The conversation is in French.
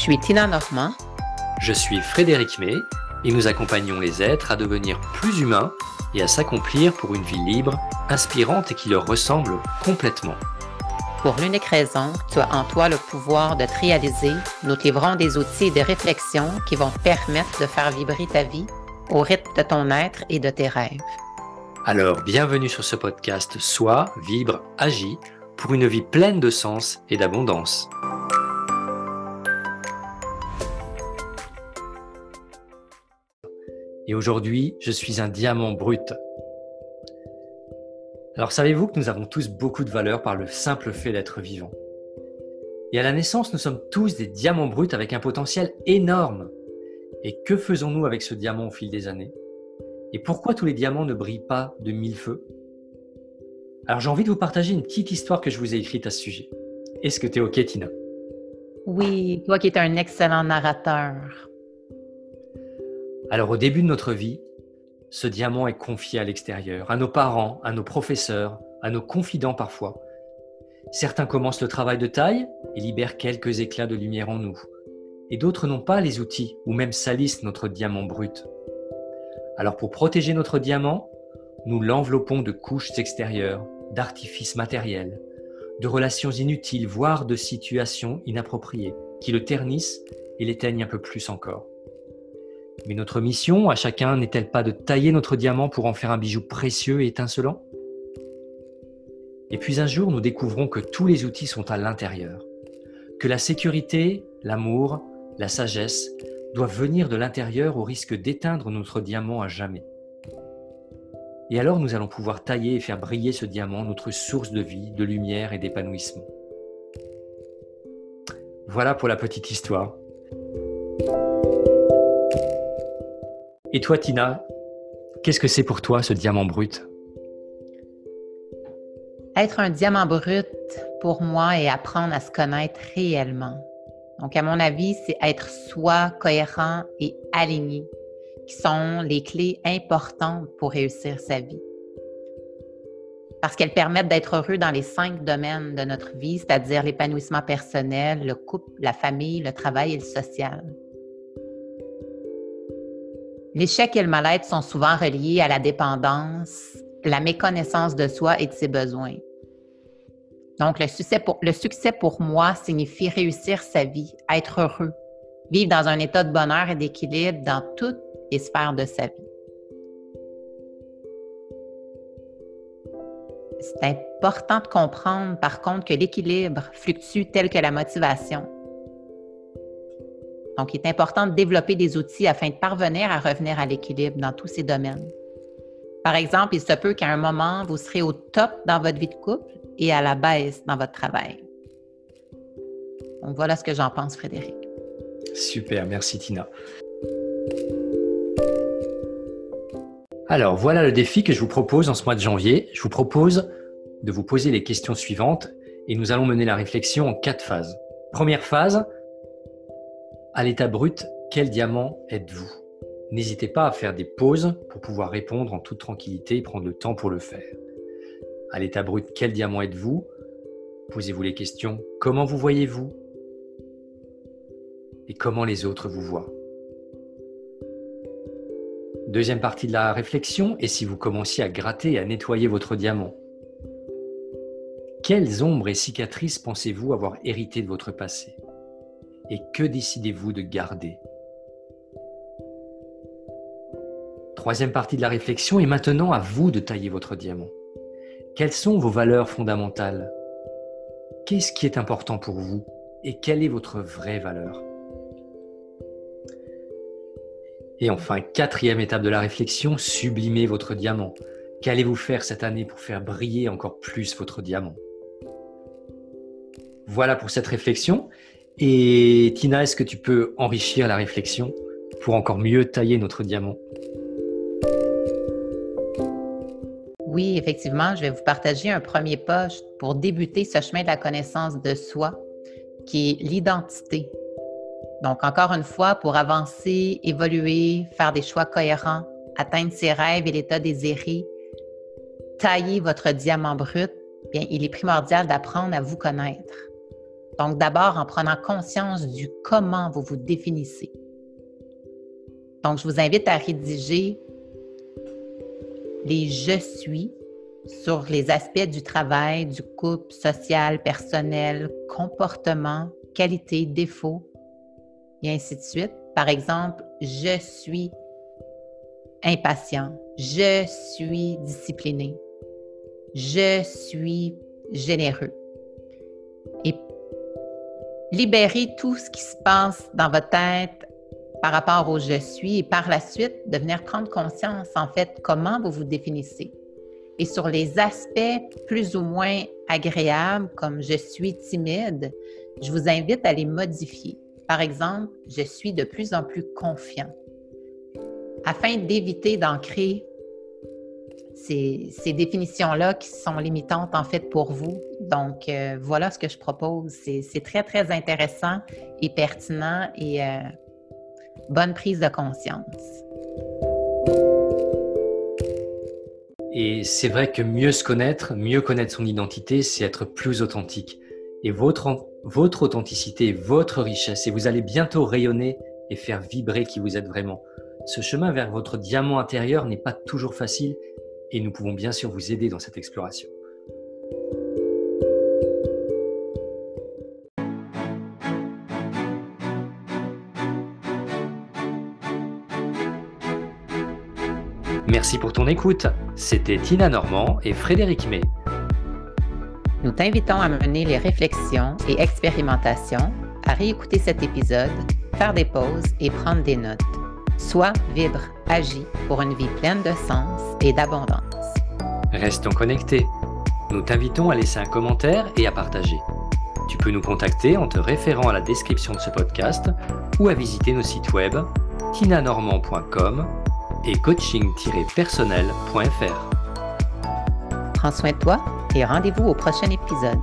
suis Tina Normand? Je suis Frédéric May et nous accompagnons les êtres à devenir plus humains et à s'accomplir pour une vie libre, inspirante et qui leur ressemble complètement. Pour l'unique raison, tu as en toi le pouvoir de te réaliser, nous te livrons des outils et des réflexions qui vont te permettre de faire vibrer ta vie au rythme de ton être et de tes rêves. Alors, bienvenue sur ce podcast Sois, vibre, agis pour une vie pleine de sens et d'abondance. Et aujourd'hui, je suis un diamant brut. Alors savez-vous que nous avons tous beaucoup de valeur par le simple fait d'être vivants Et à la naissance, nous sommes tous des diamants bruts avec un potentiel énorme. Et que faisons-nous avec ce diamant au fil des années? Et pourquoi tous les diamants ne brillent pas de mille feux? Alors j'ai envie de vous partager une petite histoire que je vous ai écrite à ce sujet. Est-ce que tu es OK, Tina? Oui, toi qui es un excellent narrateur. Alors au début de notre vie, ce diamant est confié à l'extérieur, à nos parents, à nos professeurs, à nos confidents parfois. Certains commencent le travail de taille et libèrent quelques éclats de lumière en nous. Et d'autres n'ont pas les outils ou même salissent notre diamant brut. Alors pour protéger notre diamant, nous l'enveloppons de couches extérieures, d'artifices matériels, de relations inutiles, voire de situations inappropriées, qui le ternissent et l'éteignent un peu plus encore. Mais notre mission à chacun n'est-elle pas de tailler notre diamant pour en faire un bijou précieux et étincelant? Et puis un jour, nous découvrons que tous les outils sont à l'intérieur, que la sécurité, l'amour, la sagesse doivent venir de l'intérieur au risque d'éteindre notre diamant à jamais. Et alors nous allons pouvoir tailler et faire briller ce diamant, notre source de vie, de lumière et d'épanouissement. Voilà pour la petite histoire. Et toi, Tina, qu'est-ce que c'est pour toi ce diamant brut? Être un diamant brut, pour moi, est apprendre à se connaître réellement. Donc, à mon avis, c'est être soi, cohérent et aligné, qui sont les clés importantes pour réussir sa vie. Parce qu'elles permettent d'être heureux dans les cinq domaines de notre vie, c'est-à-dire l'épanouissement personnel, le couple, la famille, le travail et le social. L'échec et le mal-être sont souvent reliés à la dépendance, la méconnaissance de soi et de ses besoins. Donc, le succès pour, le succès pour moi signifie réussir sa vie, être heureux, vivre dans un état de bonheur et d'équilibre dans toutes les sphères de sa vie. C'est important de comprendre, par contre, que l'équilibre fluctue tel que la motivation. Donc, il est important de développer des outils afin de parvenir à revenir à l'équilibre dans tous ces domaines. Par exemple, il se peut qu'à un moment, vous serez au top dans votre vie de couple et à la baisse dans votre travail. Donc, voilà ce que j'en pense, Frédéric. Super, merci Tina. Alors, voilà le défi que je vous propose en ce mois de janvier. Je vous propose de vous poser les questions suivantes et nous allons mener la réflexion en quatre phases. Première phase, à l'état brut, quel diamant êtes-vous? N'hésitez pas à faire des pauses pour pouvoir répondre en toute tranquillité et prendre le temps pour le faire. À l'état brut, quel diamant êtes-vous? Posez-vous les questions. Comment vous voyez-vous? Et comment les autres vous voient? Deuxième partie de la réflexion, et si vous commenciez à gratter et à nettoyer votre diamant? Quelles ombres et cicatrices pensez-vous avoir hérité de votre passé? Et que décidez-vous de garder? Troisième partie de la réflexion est maintenant à vous de tailler votre diamant. Quelles sont vos valeurs fondamentales? Qu'est-ce qui est important pour vous? Et quelle est votre vraie valeur? Et enfin, quatrième étape de la réflexion, sublimez votre diamant. Qu'allez-vous faire cette année pour faire briller encore plus votre diamant? Voilà pour cette réflexion. Et Tina, est-ce que tu peux enrichir la réflexion pour encore mieux tailler notre diamant? Oui, effectivement, je vais vous partager un premier pas pour débuter ce chemin de la connaissance de soi, qui est l'identité. Donc, encore une fois, pour avancer, évoluer, faire des choix cohérents, atteindre ses rêves et l'état désiré, tailler votre diamant brut, bien, il est primordial d'apprendre à vous connaître. Donc, d'abord, en prenant conscience du comment vous vous définissez. Donc, je vous invite à rédiger les je suis sur les aspects du travail, du couple, social, personnel, comportement, qualité, défaut, et ainsi de suite. Par exemple, je suis impatient, je suis discipliné, je suis généreux. Libérer tout ce qui se passe dans votre tête par rapport au je suis et par la suite de venir prendre conscience en fait comment vous vous définissez. Et sur les aspects plus ou moins agréables comme je suis timide, je vous invite à les modifier. Par exemple, je suis de plus en plus confiant. Afin d'éviter d'ancrer ces, définitions-là qui sont limitantes en fait pour vous. Donc, euh, voilà ce que je propose. C'est très, très intéressant et pertinent et euh, bonne prise de conscience. Et c'est vrai que mieux se connaître, mieux connaître son identité, c'est être plus authentique. Et votre, votre authenticité votre richesse. Et vous allez bientôt rayonner et faire vibrer qui vous êtes vraiment. Ce chemin vers votre diamant intérieur n'est pas toujours facile et nous pouvons bien sûr vous aider dans cette exploration. Merci pour ton écoute. C'était Tina Normand et Frédéric May. Nous t'invitons à mener les réflexions et expérimentations, à réécouter cet épisode, faire des pauses et prendre des notes. Sois, vibre, agis pour une vie pleine de sens et d'abondance. Restons connectés. Nous t'invitons à laisser un commentaire et à partager. Tu peux nous contacter en te référant à la description de ce podcast ou à visiter nos sites web tinanormand.com et coaching-personnel.fr. Prends soin de toi et rendez-vous au prochain épisode.